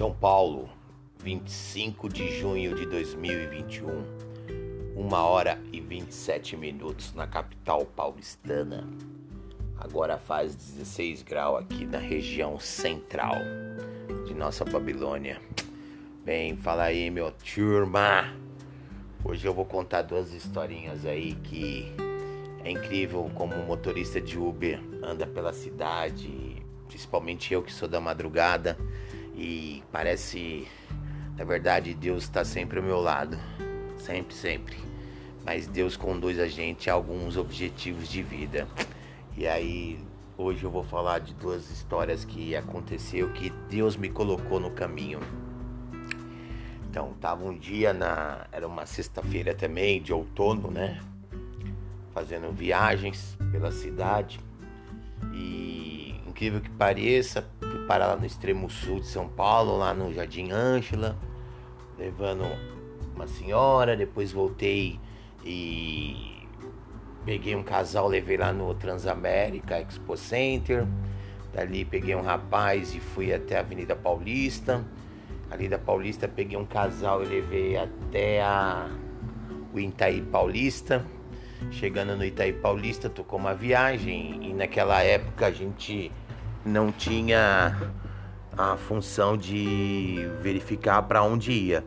São Paulo, 25 de junho de 2021, 1 hora e 27 minutos na capital paulistana. Agora faz 16 graus aqui na região central de nossa Babilônia. Bem, fala aí, meu turma. Hoje eu vou contar duas historinhas aí que é incrível como um motorista de Uber anda pela cidade, principalmente eu que sou da madrugada e parece, na verdade, Deus está sempre ao meu lado. Sempre, sempre. Mas Deus conduz a gente a alguns objetivos de vida. E aí, hoje eu vou falar de duas histórias que aconteceu que Deus me colocou no caminho. Então, tava um dia na, era uma sexta-feira também, de outono, né? Fazendo viagens pela cidade. E incrível que pareça, parar lá no extremo sul de São Paulo, lá no Jardim Ângela, levando uma senhora, depois voltei e peguei um casal, levei lá no Transamérica Expo Center. Dali peguei um rapaz e fui até a Avenida Paulista. Ali da Paulista peguei um casal e levei até a o Itaí Paulista. Chegando no Itaí Paulista, tocou uma viagem e naquela época a gente não tinha a função de verificar para onde ia.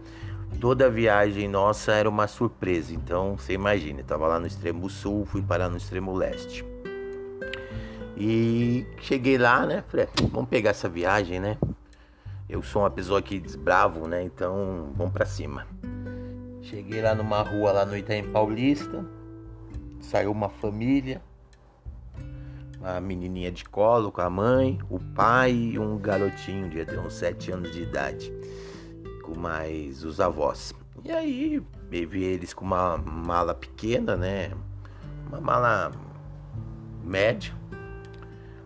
Toda viagem nossa era uma surpresa. Então, você imagina, eu tava lá no extremo sul, fui parar no extremo leste. E cheguei lá, né? Falei, vamos pegar essa viagem, né? Eu sou uma pessoa que desbravo, né? Então, vamos para cima. Cheguei lá numa rua lá no Itaim Paulista. Saiu uma família a menininha de colo com a mãe, o pai e um garotinho de uns 7 anos de idade, com mais os avós. E aí vi eles com uma mala pequena, né? Uma mala média.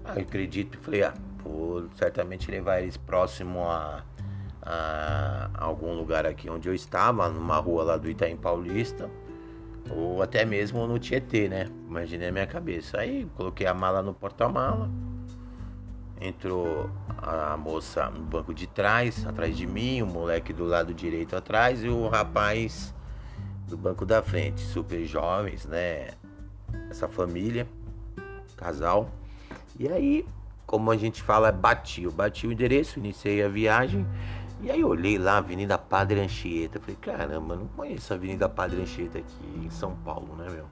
Aí acredito, falei, ah, vou certamente levar eles próximo a, a algum lugar aqui onde eu estava, numa rua lá do Itaim Paulista ou até mesmo no Tietê, né? Imaginei a minha cabeça. Aí coloquei a mala no porta-mala. Entrou a moça no banco de trás, atrás de mim, o moleque do lado direito atrás e o rapaz do banco da frente. Super jovens, né? Essa família, casal. E aí, como a gente fala, bati. Eu bati o endereço, iniciei a viagem. E aí eu olhei lá, Avenida Padre Anchieta. Falei, caramba, não conheço a Avenida Padre Anchieta aqui em São Paulo, né, meu?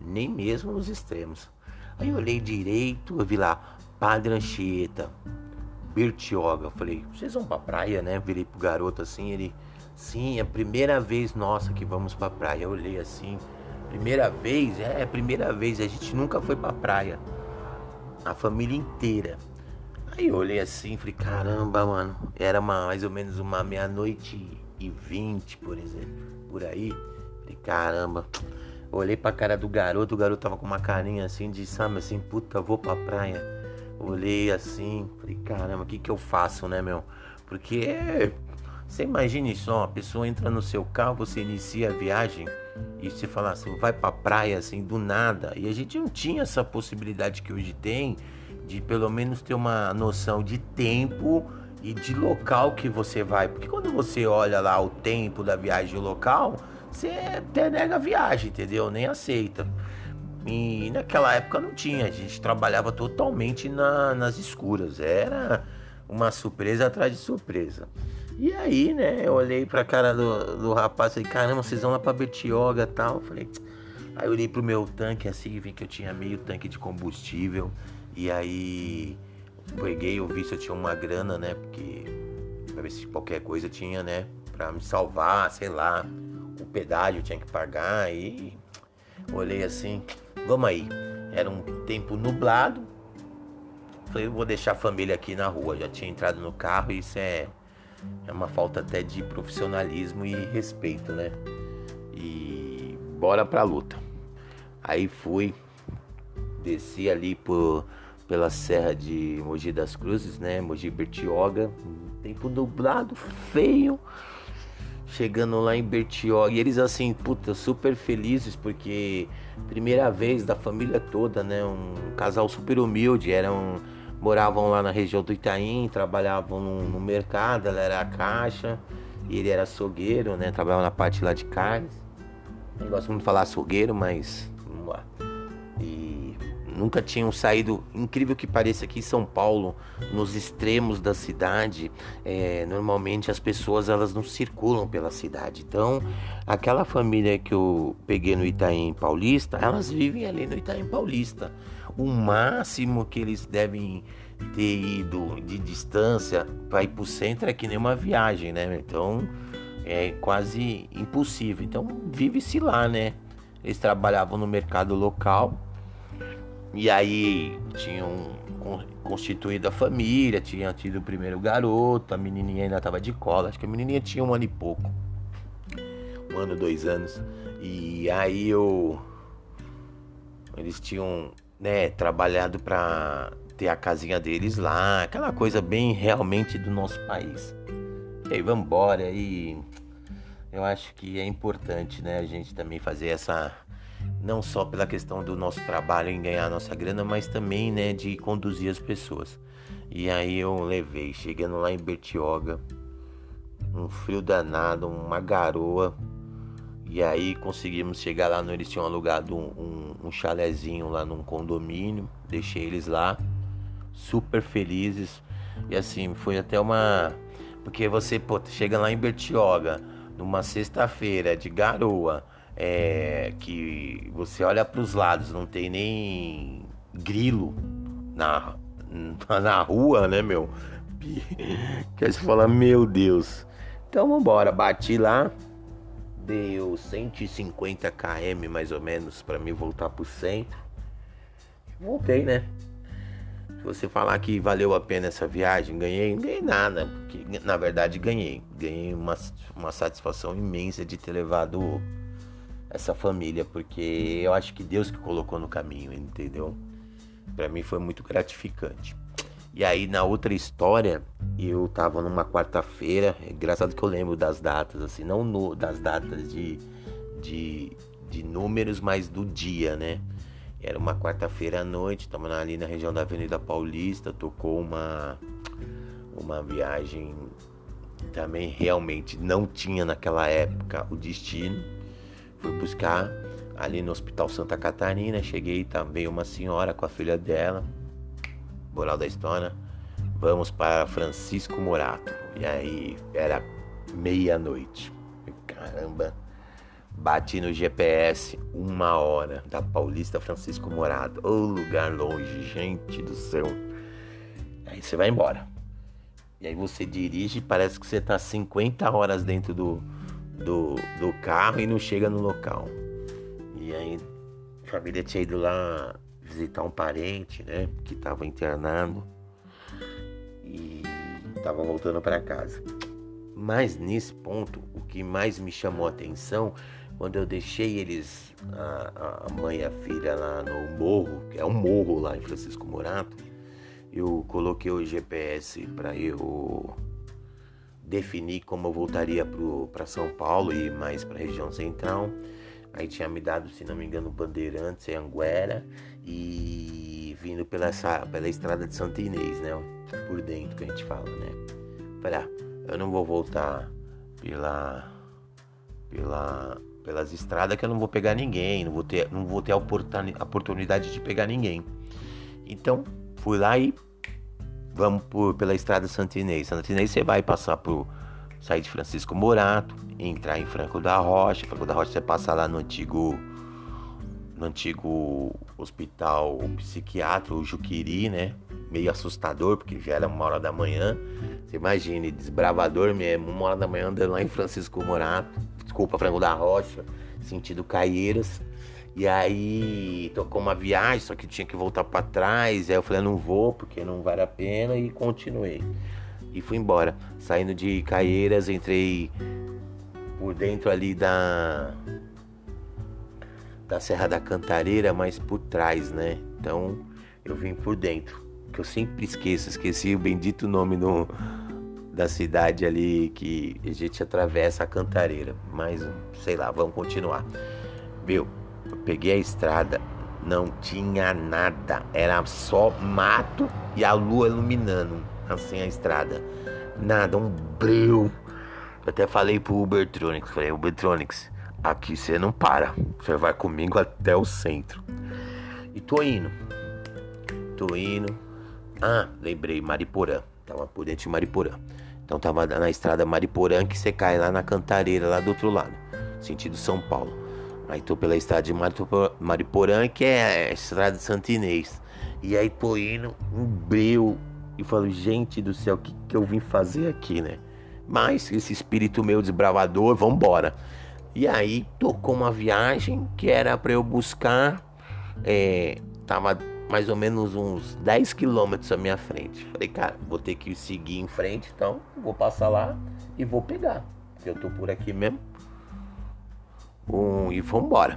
Nem mesmo nos extremos. Aí eu olhei direito, eu vi lá, Padre Anchieta, Bertioga. Falei, vocês vão pra praia, né? Virei pro garoto assim, ele, sim, é a primeira vez nossa que vamos pra praia. Eu olhei assim, primeira vez? É, é a primeira vez, a gente nunca foi pra praia. A família inteira. Aí eu olhei assim e falei, caramba, mano. Era uma, mais ou menos uma meia-noite e vinte, por exemplo. Por aí. Falei, caramba. olhei pra cara do garoto, o garoto tava com uma carinha assim de, sabe, assim, puta, vou pra praia. Olhei assim, falei, caramba, o que que eu faço, né, meu? Porque você imagine só, a pessoa entra no seu carro, você inicia a viagem e você fala assim, vai pra praia assim, do nada. E a gente não tinha essa possibilidade que hoje tem de pelo menos ter uma noção de tempo e de local que você vai. Porque quando você olha lá o tempo da viagem local, você até nega a viagem, entendeu? Nem aceita. E naquela época não tinha, a gente trabalhava totalmente na, nas escuras. Era uma surpresa atrás de surpresa. E aí, né, eu olhei pra cara do, do rapaz e falei, caramba, vocês vão lá pra Betioga e tal. falei, aí eu olhei pro meu tanque assim e vi que eu tinha meio tanque de combustível. E aí peguei, eu vi se eu tinha uma grana, né? Porque pra ver se qualquer coisa tinha, né? Pra me salvar, sei lá, o pedágio eu tinha que pagar. E olhei assim, vamos aí. Era um tempo nublado. Falei, vou deixar a família aqui na rua. Já tinha entrado no carro e isso é, é uma falta até de profissionalismo e respeito, né? E bora pra luta. Aí fui, desci ali por pela serra de Mogi das Cruzes, né? Mogi Bertioga, tempo nublado, feio. Chegando lá em Bertioga, e eles assim, puta, super felizes porque primeira vez da família toda, né? Um casal super humilde, eram moravam lá na região do Itaim, trabalhavam no, no mercado, ela era a caixa e ele era açougueiro, né? Trabalhava na parte lá de carnes. Eu gosto muito de falar açougueiro, mas vamos lá. Nunca tinham saído, incrível que pareça, aqui em São Paulo, nos extremos da cidade, é, normalmente as pessoas elas não circulam pela cidade. Então, aquela família que eu peguei no Itaim Paulista, elas vivem ali no Itaim Paulista. O máximo que eles devem ter ido de distância para ir para o centro é que nem uma viagem, né? Então é quase impossível. Então vive-se lá, né? Eles trabalhavam no mercado local e aí tinham constituído a família, tinha tido o primeiro garoto, a menininha ainda estava de cola, acho que a menininha tinha um ano e pouco, um ano, dois anos. E aí eu, eles tinham, né, trabalhado para ter a casinha deles lá, aquela coisa bem realmente do nosso país. E aí vamos embora e eu acho que é importante, né, a gente também fazer essa não só pela questão do nosso trabalho em ganhar nossa grana, mas também, né, de conduzir as pessoas. E aí eu levei, chegando lá em Bertioga, um frio danado, uma garoa. E aí conseguimos chegar lá, eles tinham alugado um, um, um chalezinho lá num condomínio, deixei eles lá, super felizes. E assim, foi até uma. Porque você, pô, chega lá em Bertioga, numa sexta-feira de garoa, é, que você olha para os lados, não tem nem grilo na, na rua, né, meu? Que você fala, meu Deus. Então vambora, bati lá, deu 150 km mais ou menos para mim voltar pro centro. Voltei, né? Se você falar que valeu a pena essa viagem, ganhei, não ganhei nada, porque na verdade ganhei. Ganhei uma, uma satisfação imensa de ter levado essa família, porque eu acho que Deus que colocou no caminho, entendeu? Para mim foi muito gratificante. E aí na outra história, eu tava numa quarta-feira, é engraçado que eu lembro das datas, assim, não no, das datas de, de, de números, mas do dia, né? Era uma quarta-feira à noite, tava ali na região da Avenida Paulista, tocou uma, uma viagem também realmente não tinha naquela época o destino Fui buscar ali no Hospital Santa Catarina. Cheguei, tá, veio uma senhora com a filha dela. Moral da história. Vamos para Francisco Morato. E aí era meia-noite. Caramba. Bati no GPS uma hora da Paulista Francisco Morato. Ô lugar longe, gente do céu. Aí você vai embora. E aí você dirige parece que você tá 50 horas dentro do, do, do carro e não chega no local. E aí a família tinha ido lá visitar um parente, né? Que estava internado e estava voltando para casa. Mas nesse ponto, o que mais me chamou a atenção, quando eu deixei eles, a, a mãe e a filha lá no morro, que é um morro lá em Francisco Morato, eu coloquei o GPS para eu definir como eu voltaria para São Paulo e mais para a região central. Aí tinha me dado, se não me engano, Bandeirantes Anguera e vindo pela, essa, pela estrada de Santa Inês, né? Por dentro que a gente fala, né? Falei, ah, eu não vou voltar pela, pela, pelas estradas que eu não vou pegar ninguém, não vou ter, não vou ter a oportunidade de pegar ninguém. Então, fui lá e vamos por, pela estrada Santa Inês. Santa Inês você vai passar por sair de Francisco Morato, entrar em Franco da Rocha. Franco da Rocha você passa lá no antigo no antigo hospital psiquiátrico, o Juquiri, né? Meio assustador, porque já era uma hora da manhã. Você imagine, desbravador mesmo, uma hora da manhã andando lá em Francisco Morato, desculpa, Franco da Rocha, sentido Caieiras. E aí tocou uma viagem, só que tinha que voltar para trás. Aí eu falei, não vou, porque não vale a pena, e continuei. E fui embora. Saindo de Caieiras, entrei por dentro ali da da Serra da Cantareira, mas por trás, né? Então eu vim por dentro. Que eu sempre esqueço, esqueci o bendito nome da cidade ali que a gente atravessa a Cantareira. Mas sei lá, vamos continuar. Viu? Eu peguei a estrada não tinha nada, era só mato e a lua iluminando assim a estrada. Nada, um breu. Eu até falei pro Ubertronics, falei, Ubertronics, aqui você não para, você vai comigo até o centro. E tô indo, tô indo. Ah, lembrei, Mariporã, tava por dentro de Mariporã. Então tava na estrada Mariporã que você cai lá na Cantareira, lá do outro lado, sentido São Paulo. Aí tô pela estrada de Mariporã, que é a estrada de Santinês. E aí tô indo, um breu. E falo, gente do céu, o que, que eu vim fazer aqui, né? Mas esse espírito meu desbravador, vambora. E aí tocou uma viagem que era para eu buscar. É, tava mais ou menos uns 10 quilômetros à minha frente. Falei, cara, vou ter que seguir em frente, então vou passar lá e vou pegar. Porque eu tô por aqui mesmo. Um, e vambora.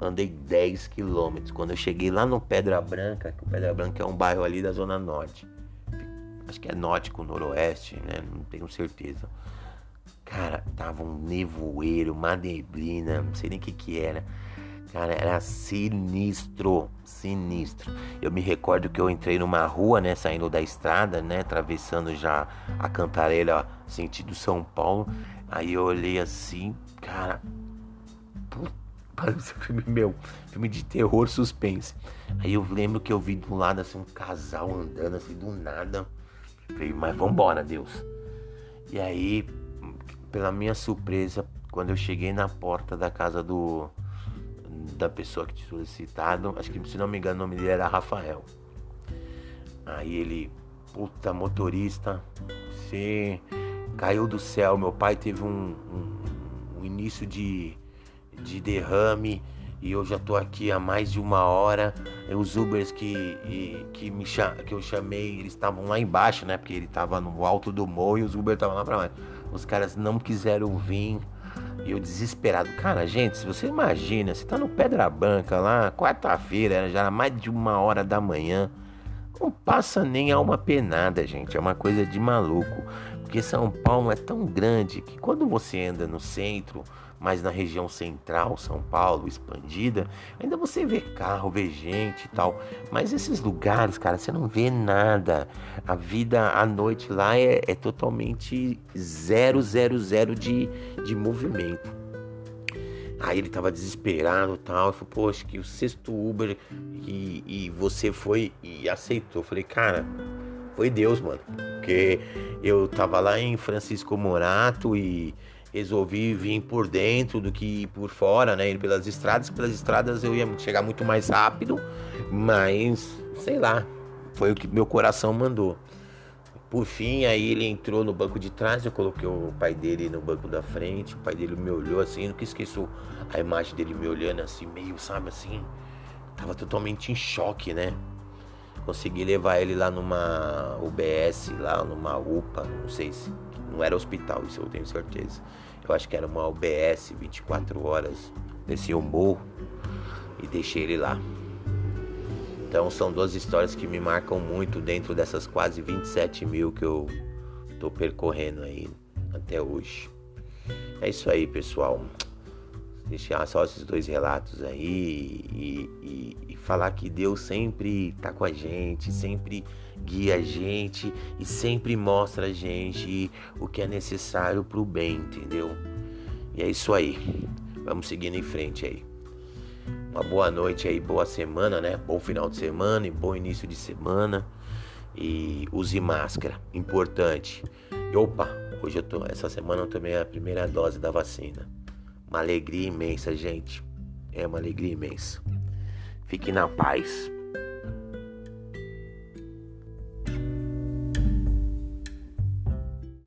Andei 10 quilômetros. Quando eu cheguei lá no Pedra Branca, que o Pedra Branca é um bairro ali da Zona Norte. Acho que é norte com noroeste, né? Não tenho certeza. Cara, tava um nevoeiro, uma neblina, não sei nem o que que era. Cara, era sinistro, sinistro. Eu me recordo que eu entrei numa rua, né, saindo da estrada, né, atravessando já a Cantareira sentido São Paulo. Aí eu olhei assim, cara, Parece filme meu, filme de terror suspense. Aí eu lembro que eu vi do lado assim um casal andando assim do nada. Falei, mas vambora, Deus. E aí, pela minha surpresa, quando eu cheguei na porta da casa do da pessoa que tinha solicitado, acho que se não me engano o nome dele era Rafael. Aí ele, puta motorista, você caiu do céu. Meu pai teve um, um, um início de de derrame e eu já tô aqui há mais de uma hora. Os Ubers que, que, me, que eu chamei, eles estavam lá embaixo, né? Porque ele tava no alto do morro e os Uber estavam lá pra baixo. Os caras não quiseram vir. E eu desesperado. Cara, gente, se você imagina, você tá no Pedra Branca lá, quarta-feira, já era mais de uma hora da manhã. Não passa nem alma penada, gente. É uma coisa de maluco. Porque São Paulo é tão grande que quando você anda no centro mas na região central, São Paulo, expandida, ainda você vê carro, vê gente e tal. Mas esses lugares, cara, você não vê nada. A vida à noite lá é, é totalmente zero, zero, zero de, de movimento. Aí ele tava desesperado e tal. Eu falei, poxa, que o sexto Uber e, e você foi e aceitou. Eu falei, cara, foi Deus, mano. Porque eu tava lá em Francisco Morato e resolvi vir por dentro do que por fora, né? Ir pelas estradas. Pelas estradas eu ia chegar muito mais rápido, mas sei lá, foi o que meu coração mandou. Por fim, aí ele entrou no banco de trás, eu coloquei o pai dele no banco da frente. O pai dele me olhou assim, nunca esqueço a imagem dele me olhando assim, meio, sabe assim, tava totalmente em choque, né? Consegui levar ele lá numa UBS, lá numa UPA, não sei se não era hospital, isso eu tenho certeza. Eu acho que era uma UBS 24 horas. Desci o morro e deixei ele lá. Então são duas histórias que me marcam muito dentro dessas quase 27 mil que eu tô percorrendo aí até hoje. É isso aí, pessoal. Deixar só esses dois relatos aí e, e falar que Deus sempre tá com a gente, sempre guia a gente e sempre mostra a gente o que é necessário para o bem, entendeu? E é isso aí. Vamos seguindo em frente aí. Uma boa noite aí, boa semana, né? Bom final de semana e bom início de semana. E use máscara, importante. E opa, hoje eu tô, essa semana eu tomei a primeira dose da vacina. Uma alegria imensa, gente. É uma alegria imensa. Fique na paz.